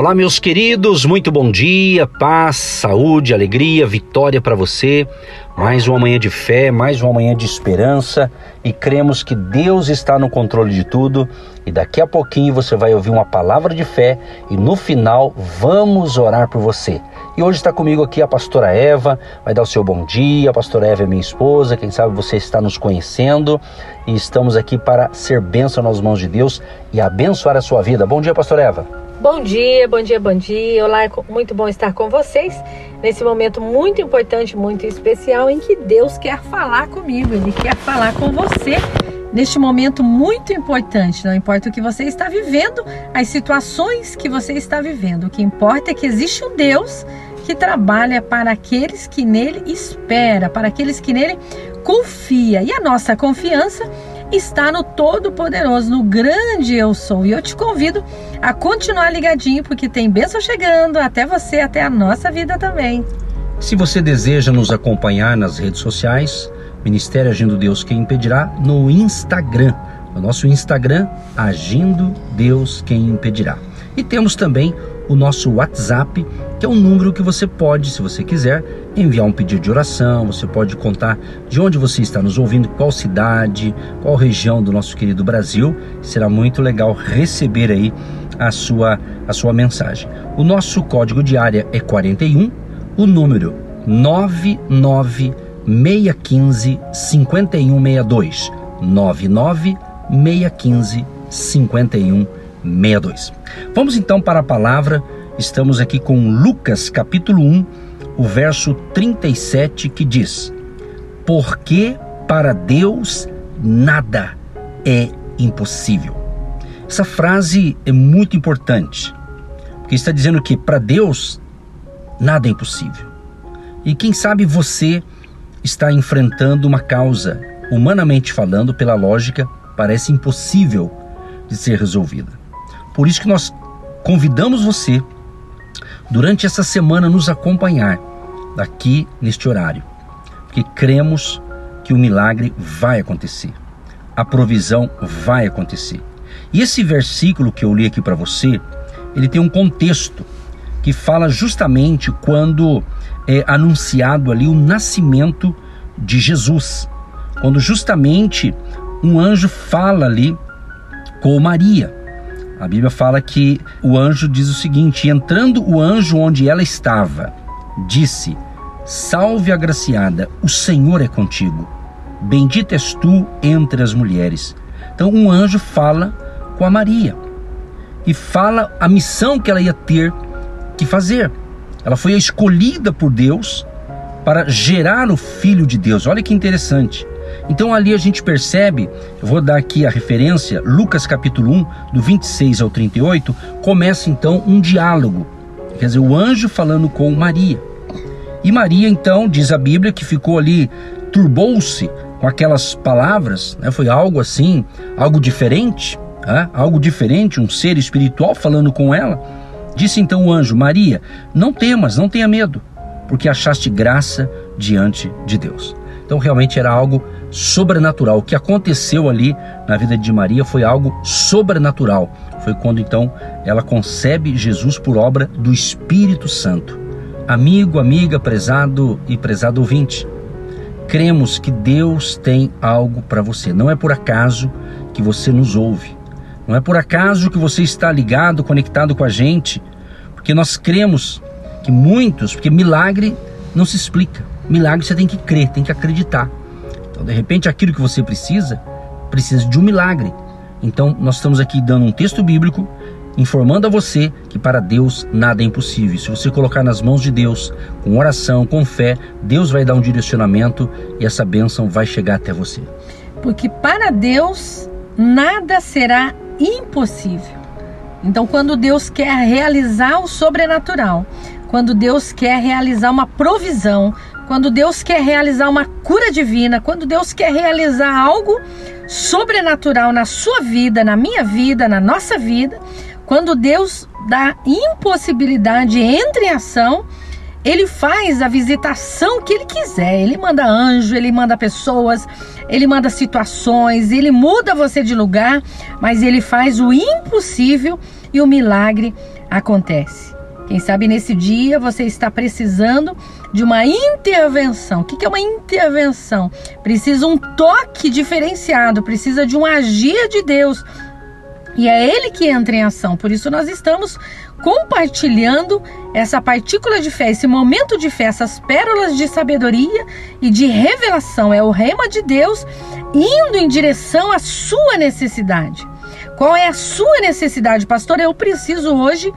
Olá, meus queridos, muito bom dia, paz, saúde, alegria, vitória para você. Mais uma manhã de fé, mais uma manhã de esperança e cremos que Deus está no controle de tudo. E daqui a pouquinho você vai ouvir uma palavra de fé e no final vamos orar por você. E hoje está comigo aqui a pastora Eva, vai dar o seu bom dia. A pastora Eva é minha esposa, quem sabe você está nos conhecendo e estamos aqui para ser bênção nas mãos de Deus e abençoar a sua vida. Bom dia, pastora Eva. Bom dia, bom dia, bom dia. Olá, é muito bom estar com vocês nesse momento muito importante, muito especial em que Deus quer falar comigo, Ele quer falar com você neste momento muito importante. Não importa o que você está vivendo, as situações que você está vivendo, o que importa é que existe um Deus que trabalha para aqueles que nele espera, para aqueles que nele confia. E a nossa confiança está no Todo-Poderoso, no grande eu sou. E eu te convido a continuar ligadinho, porque tem bênção chegando até você, até a nossa vida também. Se você deseja nos acompanhar nas redes sociais, Ministério Agindo Deus Quem Impedirá, no Instagram. No nosso Instagram, Agindo Deus Quem Impedirá. E temos também o nosso WhatsApp, que é um número que você pode, se você quiser, enviar um pedido de oração, você pode contar de onde você está nos ouvindo, qual cidade, qual região do nosso querido Brasil. Será muito legal receber aí a sua, a sua mensagem. O nosso código de área é 41, o número 99615 5162. 99615 5162. Vamos então para a palavra. Estamos aqui com Lucas capítulo 1, o verso 37 que diz: Porque para Deus nada é impossível. Essa frase é muito importante, porque está dizendo que para Deus nada é impossível. E quem sabe você está enfrentando uma causa, humanamente falando, pela lógica, parece impossível de ser resolvida. Por isso que nós convidamos você durante essa semana nos acompanhar aqui neste horário, porque cremos que o milagre vai acontecer, a provisão vai acontecer. E esse versículo que eu li aqui para você, ele tem um contexto que fala justamente quando é anunciado ali o nascimento de Jesus, quando justamente um anjo fala ali com Maria. A Bíblia fala que o anjo diz o seguinte: entrando o anjo onde ela estava, disse: Salve agraciada, o Senhor é contigo. Bendita és tu entre as mulheres. Então, um anjo fala com a Maria e fala a missão que ela ia ter que fazer. Ela foi escolhida por Deus para gerar o filho de Deus. Olha que interessante. Então ali a gente percebe, eu vou dar aqui a referência, Lucas capítulo 1, do 26 ao 38, começa então um diálogo. Quer dizer, o anjo falando com Maria. E Maria então, diz a Bíblia, que ficou ali, turbou-se com aquelas palavras, né? foi algo assim, algo diferente, né? algo diferente, um ser espiritual falando com ela. Disse então o anjo: Maria, não temas, não tenha medo, porque achaste graça diante de Deus. Então realmente era algo sobrenatural. O que aconteceu ali na vida de Maria foi algo sobrenatural. Foi quando então ela concebe Jesus por obra do Espírito Santo. Amigo, amiga, prezado e prezado ouvinte, cremos que Deus tem algo para você. Não é por acaso que você nos ouve. Não é por acaso que você está ligado, conectado com a gente, porque nós cremos que muitos, porque milagre não se explica. Milagre você tem que crer, tem que acreditar. Então, de repente, aquilo que você precisa, precisa de um milagre. Então, nós estamos aqui dando um texto bíblico, informando a você que para Deus nada é impossível. Se você colocar nas mãos de Deus, com oração, com fé, Deus vai dar um direcionamento e essa bênção vai chegar até você. Porque para Deus nada será impossível. Então, quando Deus quer realizar o sobrenatural, quando Deus quer realizar uma provisão, quando Deus quer realizar uma cura divina, quando Deus quer realizar algo sobrenatural na sua vida, na minha vida, na nossa vida, quando Deus dá impossibilidade entra em ação, ele faz a visitação que ele quiser. Ele manda anjo, ele manda pessoas, ele manda situações, ele muda você de lugar, mas ele faz o impossível e o milagre acontece. Quem sabe nesse dia você está precisando de uma intervenção. O que é uma intervenção? Precisa um toque diferenciado, precisa de um agir de Deus. E é Ele que entra em ação. Por isso nós estamos compartilhando essa partícula de fé, esse momento de fé, essas pérolas de sabedoria e de revelação. É o rema de Deus indo em direção à sua necessidade. Qual é a sua necessidade, pastor? Eu preciso hoje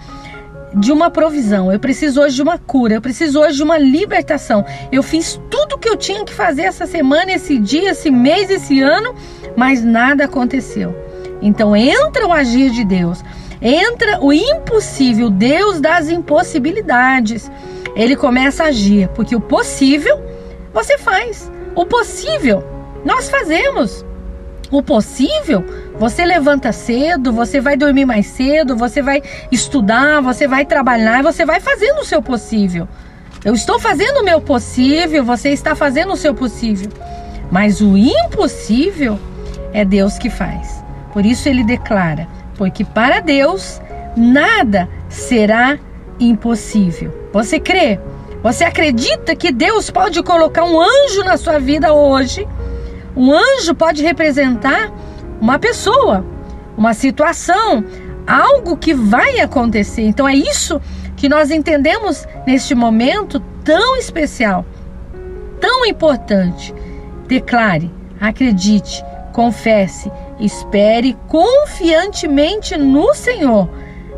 de uma provisão, eu preciso hoje de uma cura, eu preciso hoje de uma libertação. Eu fiz tudo o que eu tinha que fazer essa semana, esse dia, esse mês, esse ano, mas nada aconteceu. Então entra o agir de Deus, entra o impossível, Deus das impossibilidades. Ele começa a agir, porque o possível você faz, o possível nós fazemos. O possível, você levanta cedo, você vai dormir mais cedo, você vai estudar, você vai trabalhar, você vai fazendo o seu possível. Eu estou fazendo o meu possível, você está fazendo o seu possível. Mas o impossível é Deus que faz. Por isso ele declara: porque para Deus nada será impossível. Você crê? Você acredita que Deus pode colocar um anjo na sua vida hoje? Um anjo pode representar uma pessoa, uma situação, algo que vai acontecer. Então é isso que nós entendemos neste momento tão especial, tão importante. Declare, acredite, confesse, espere confiantemente no Senhor.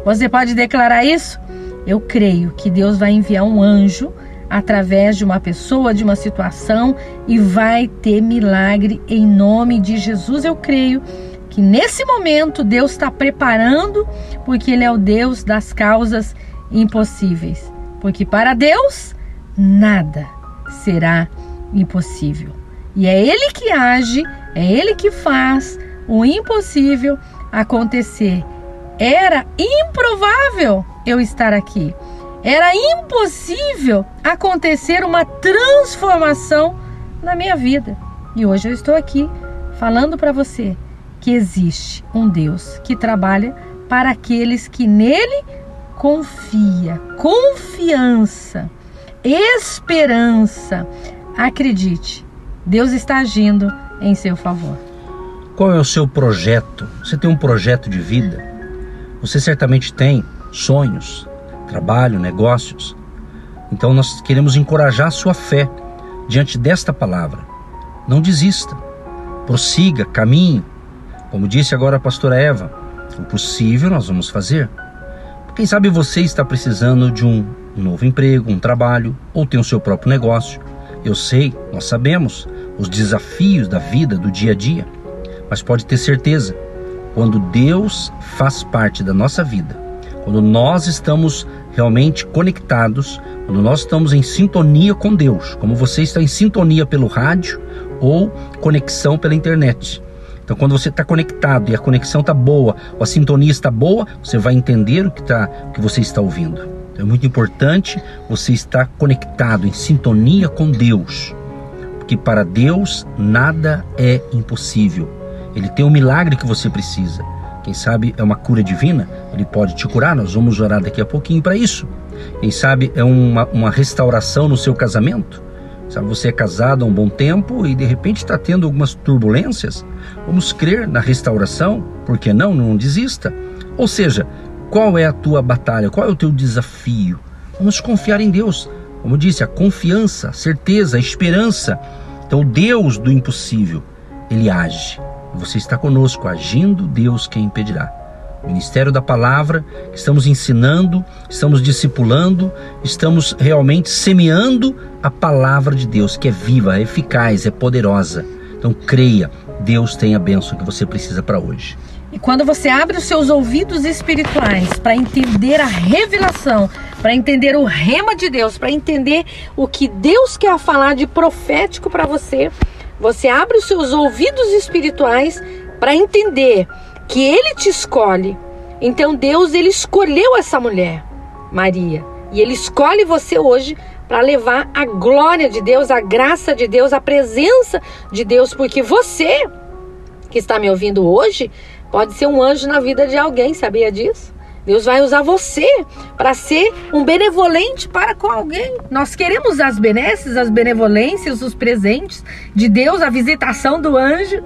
Você pode declarar isso? Eu creio que Deus vai enviar um anjo através de uma pessoa, de uma situação e vai ter milagre em nome de Jesus. Eu creio que nesse momento Deus está preparando, porque Ele é o Deus das causas impossíveis. Porque para Deus nada será impossível. E é Ele que age, é Ele que faz o impossível acontecer. Era improvável eu estar aqui. Era impossível acontecer uma transformação na minha vida. E hoje eu estou aqui falando para você que existe um Deus que trabalha para aqueles que nele confia, confiança, esperança. Acredite, Deus está agindo em seu favor. Qual é o seu projeto? Você tem um projeto de vida? Você certamente tem sonhos, trabalho, negócios. Então nós queremos encorajar sua fé diante desta palavra. Não desista, prossiga, caminhe. Como disse agora a pastora Eva, o possível nós vamos fazer. Quem sabe você está precisando de um novo emprego, um trabalho ou tem o seu próprio negócio. Eu sei, nós sabemos os desafios da vida, do dia a dia, mas pode ter certeza, quando Deus faz parte da nossa vida, quando nós estamos realmente conectados, quando nós estamos em sintonia com Deus, como você está em sintonia pelo rádio ou conexão pela internet. Então, quando você está conectado e a conexão está boa, ou a sintonia está boa, você vai entender o que, tá, o que você está ouvindo. Então, é muito importante você estar conectado, em sintonia com Deus, porque para Deus nada é impossível. Ele tem o milagre que você precisa. Quem sabe é uma cura divina, ele pode te curar. Nós vamos orar daqui a pouquinho para isso. Quem sabe é uma, uma restauração no seu casamento. Sabe, você é casado há um bom tempo e de repente está tendo algumas turbulências. Vamos crer na restauração, por que não? Não desista. Ou seja, qual é a tua batalha? Qual é o teu desafio? Vamos confiar em Deus. Como disse, a confiança, a certeza, a esperança. Então, o Deus do impossível, ele age. Você está conosco, agindo, Deus quem impedirá. Ministério da Palavra, estamos ensinando, estamos discipulando, estamos realmente semeando a palavra de Deus, que é viva, é eficaz, é poderosa. Então creia, Deus tem a bênção que você precisa para hoje. E quando você abre os seus ouvidos espirituais para entender a revelação, para entender o rema de Deus, para entender o que Deus quer falar de profético para você, você abre os seus ouvidos espirituais para entender que ele te escolhe. Então Deus ele escolheu essa mulher, Maria, e ele escolhe você hoje para levar a glória de Deus, a graça de Deus, a presença de Deus, porque você que está me ouvindo hoje pode ser um anjo na vida de alguém, sabia disso? Deus vai usar você para ser um benevolente para com alguém. Nós queremos as benesses, as benevolências, os presentes de Deus, a visitação do anjo,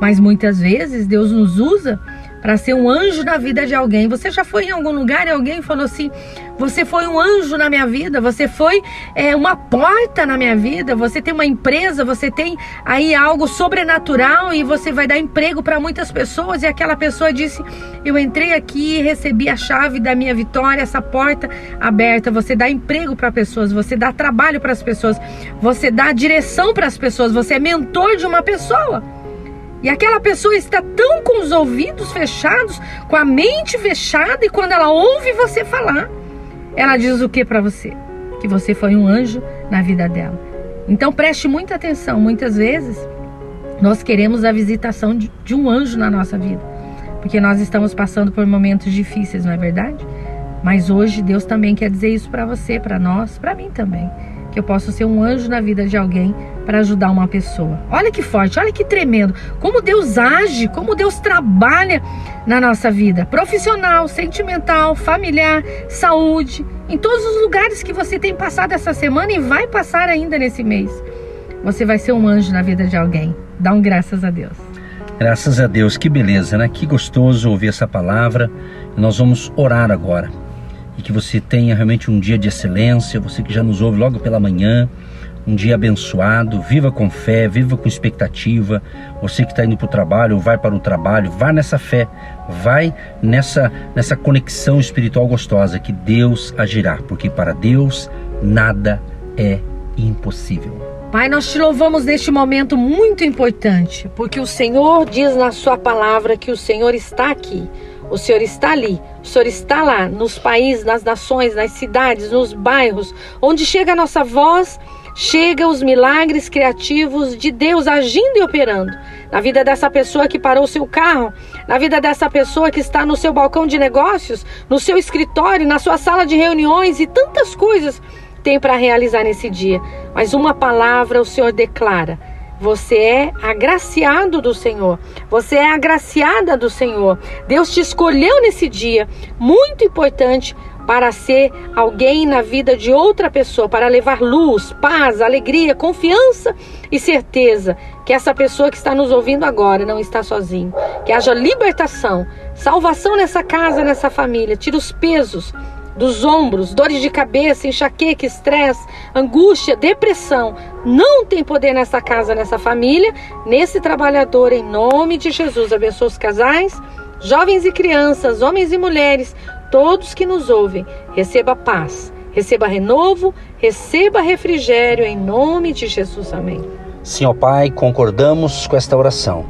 mas muitas vezes Deus nos usa para ser um anjo na vida de alguém. Você já foi em algum lugar e alguém falou assim: Você foi um anjo na minha vida, você foi é, uma porta na minha vida, você tem uma empresa, você tem aí algo sobrenatural e você vai dar emprego para muitas pessoas. E aquela pessoa disse: Eu entrei aqui e recebi a chave da minha vitória, essa porta aberta. Você dá emprego para pessoas, você dá trabalho para as pessoas, você dá direção para as pessoas, você é mentor de uma pessoa. E aquela pessoa está tão com os ouvidos fechados, com a mente fechada, e quando ela ouve você falar, ela diz o que para você? Que você foi um anjo na vida dela. Então preste muita atenção. Muitas vezes nós queremos a visitação de, de um anjo na nossa vida, porque nós estamos passando por momentos difíceis, não é verdade? Mas hoje Deus também quer dizer isso para você, para nós, para mim também eu posso ser um anjo na vida de alguém para ajudar uma pessoa. Olha que forte, olha que tremendo. Como Deus age, como Deus trabalha na nossa vida profissional, sentimental, familiar, saúde, em todos os lugares que você tem passado essa semana e vai passar ainda nesse mês. Você vai ser um anjo na vida de alguém. Dá um graças a Deus. Graças a Deus, que beleza, né? Que gostoso ouvir essa palavra. nós vamos orar agora e que você tenha realmente um dia de excelência, você que já nos ouve logo pela manhã, um dia abençoado, viva com fé, viva com expectativa. Você que está indo para o trabalho ou vai para o trabalho, vá nessa fé, vai nessa, nessa conexão espiritual gostosa que Deus agirá, porque para Deus nada é impossível. Pai, nós te louvamos neste momento muito importante, porque o Senhor diz na Sua palavra que o Senhor está aqui. O Senhor está ali, o Senhor está lá, nos países, nas nações, nas cidades, nos bairros, onde chega a nossa voz, chega os milagres criativos de Deus agindo e operando. Na vida dessa pessoa que parou seu carro, na vida dessa pessoa que está no seu balcão de negócios, no seu escritório, na sua sala de reuniões e tantas coisas tem para realizar nesse dia. Mas uma palavra o Senhor declara você é agraciado do Senhor. Você é agraciada do Senhor. Deus te escolheu nesse dia, muito importante para ser alguém na vida de outra pessoa, para levar luz, paz, alegria, confiança e certeza que essa pessoa que está nos ouvindo agora não está sozinho. Que haja libertação, salvação nessa casa, nessa família. Tira os pesos dos ombros, dores de cabeça, enxaqueca, estresse, angústia, depressão. Não tem poder nessa casa, nessa família, nesse trabalhador, em nome de Jesus. Abençoa os casais, jovens e crianças, homens e mulheres, todos que nos ouvem. Receba paz, receba renovo, receba refrigério, em nome de Jesus. Amém. Ó Pai, concordamos com esta oração.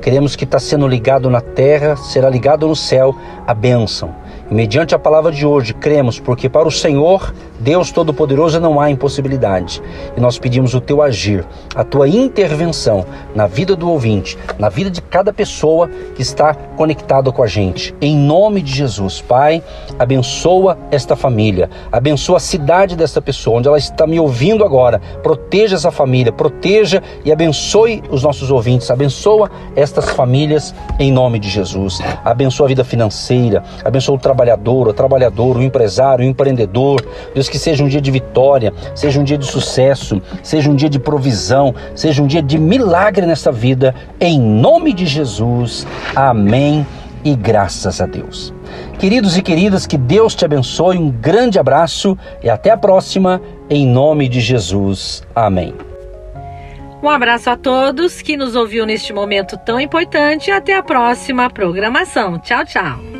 Queremos que está sendo ligado na terra, será ligado no céu a bênção mediante a palavra de hoje, cremos, porque para o Senhor, Deus Todo-Poderoso, não há impossibilidade. E nós pedimos o teu agir, a tua intervenção na vida do ouvinte, na vida de cada pessoa que está conectada com a gente. Em nome de Jesus, Pai, abençoa esta família, abençoa a cidade desta pessoa, onde ela está me ouvindo agora. Proteja essa família, proteja e abençoe os nossos ouvintes, abençoa estas famílias em nome de Jesus. Abençoa a vida financeira, abençoa o trabalhador, o trabalhador, o empresário, o empreendedor. Deus, que seja um dia de vitória, seja um dia de sucesso, seja um dia de provisão, seja um dia de milagre nessa vida, em nome de Jesus. Amém e graças a Deus. Queridos e queridas, que Deus te abençoe, um grande abraço e até a próxima, em nome de Jesus. Amém. Um abraço a todos que nos ouviu neste momento tão importante e até a próxima programação. Tchau, tchau.